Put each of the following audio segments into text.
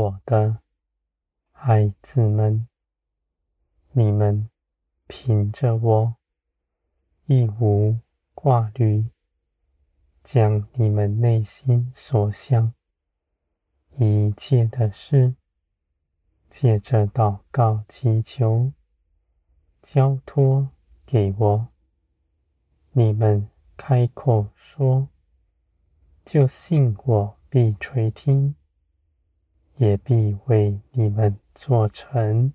我的孩子们，你们凭着我，一无挂虑，将你们内心所想一切的事，借着祷告祈求，交托给我。你们开口说，就信我必垂听。也必为你们做成。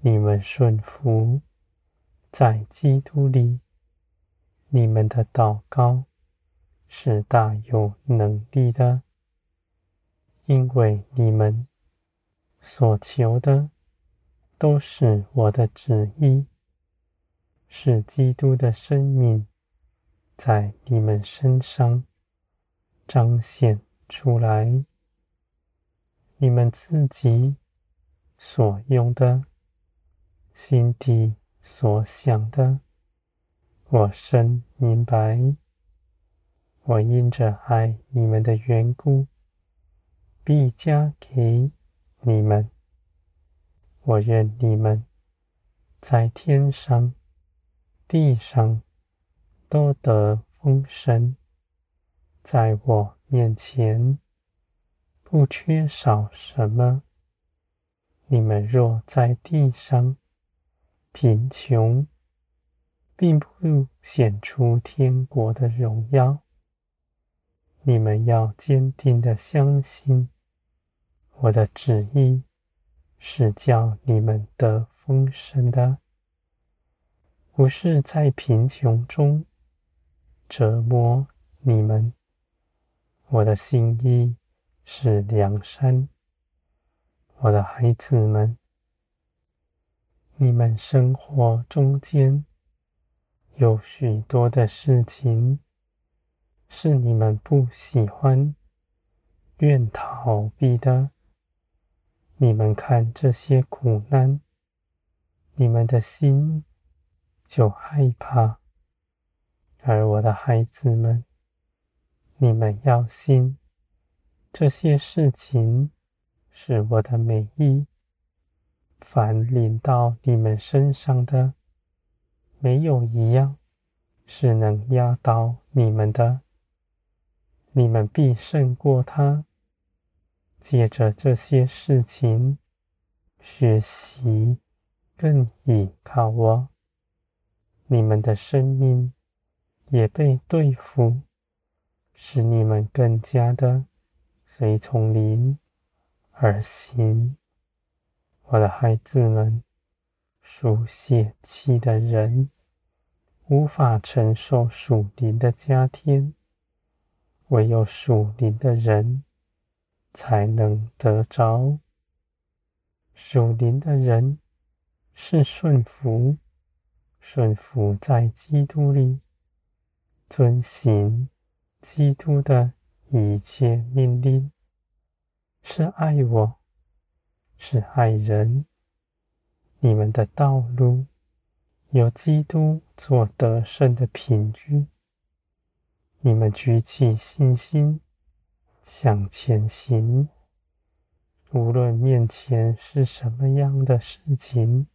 你们顺服在基督里，你们的祷告是大有能力的，因为你们所求的都是我的旨意，是基督的生命在你们身上彰显出来。你们自己所用的、心底所想的，我深明白。我因着爱你们的缘故，必加给你们。我愿你们在天上、地上都得丰盛，在我面前。不缺少什么。你们若在地上贫穷，并不显出天国的荣耀。你们要坚定的相信，我的旨意是叫你们得丰盛的，不是在贫穷中折磨你们。我的心意。是梁山，我的孩子们，你们生活中间有许多的事情是你们不喜欢、愿逃避的。你们看这些苦难，你们的心就害怕。而我的孩子们，你们要信。这些事情是我的美意，凡临到你们身上的，没有一样是能压倒你们的。你们必胜过他。借着这些事情，学习更倚靠我，你们的生命也被对付，使你们更加的。随从灵而行，我的孩子们，属血气的人无法承受属灵的加添，唯有属灵的人才能得着。属灵的人是顺服，顺服在基督里，遵行基督的。一切命令是爱我，是爱人。你们的道路有基督做得胜的凭据。你们举起信心向前行，无论面前是什么样的事情，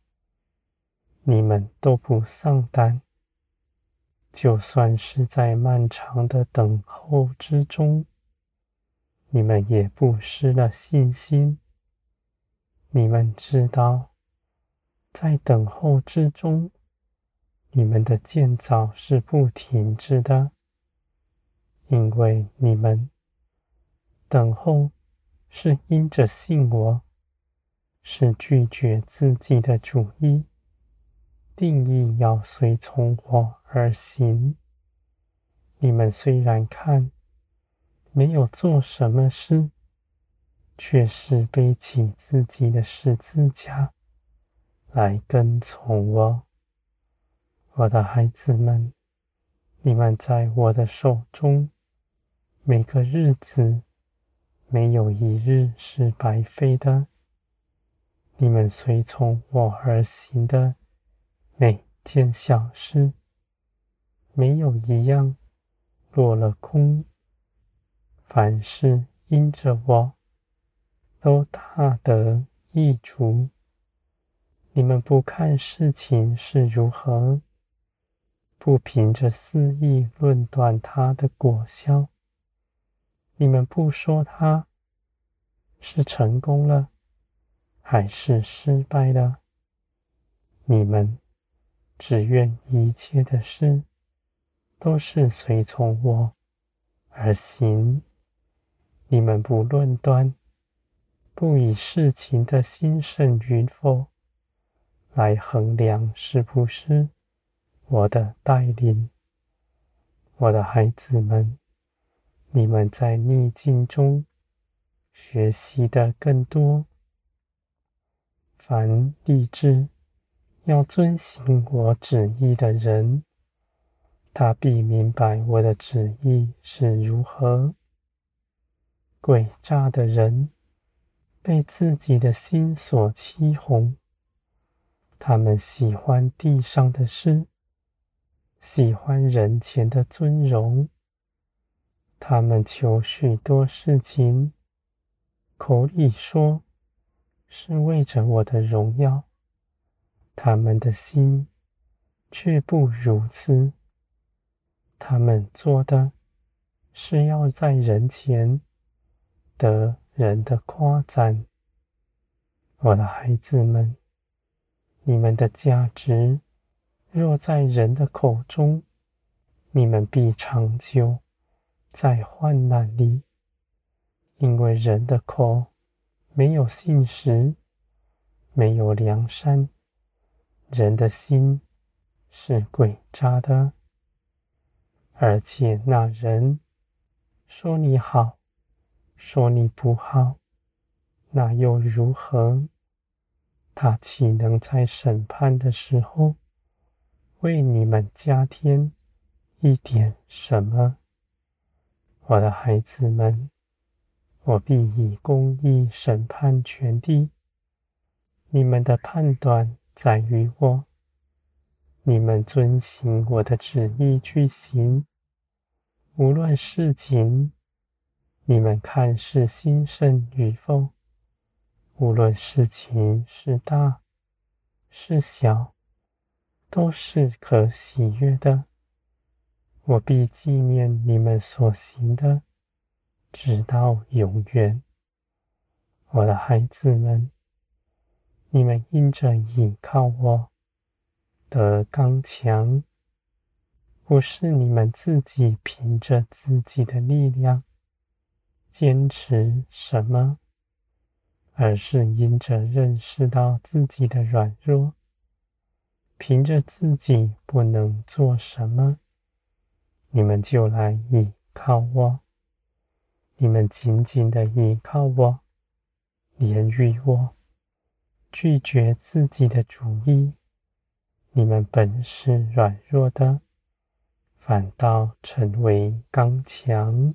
你们都不丧胆。就算是在漫长的等候之中，你们也不失了信心。你们知道，在等候之中，你们的建造是不停止的，因为你们等候是因着信我，是拒绝自己的主意。定义要随从我而行。你们虽然看没有做什么事，却是背起自己的十字架来跟从我。我的孩子们，你们在我的手中，每个日子没有一日是白费的。你们随从我而行的。每件小事，没有一样落了空。凡事因着我，都大得益处。你们不看事情是如何，不凭着私意论断它的果效。你们不说它是成功了，还是失败了。你们只愿一切的事都是随从我而行。你们不论端，不以事情的兴盛与否来衡量是不是我的带领。我的孩子们，你们在逆境中学习的更多。凡立志要遵行我旨意的人，他必明白我的旨意是如何。诡诈的人被自己的心所欺哄，他们喜欢地上的事，喜欢人前的尊荣，他们求许多事情，口里说是为着我的荣耀，他们的心却不如此。他们做的是要在人前。得人的夸赞，我的孩子们，你们的价值若在人的口中，你们必长久在患难里，因为人的口没有信实，没有良善，人的心是诡诈的，而且那人说你好。说你不好，那又如何？他岂能在审判的时候为你们加添一点什么？我的孩子们，我必以公义审判全地。你们的判断在于我，你们遵行我的旨意去行，无论事情。你们看是兴盛与否，无论事情是大是小，都是可喜悦的。我必纪念你们所行的，直到永远。我的孩子们，你们因着倚靠我的刚强，不是你们自己凭着自己的力量。坚持什么？而是因着认识到自己的软弱，凭着自己不能做什么，你们就来倚靠我。你们紧紧的倚靠我，连于我，拒绝自己的主意。你们本是软弱的，反倒成为刚强。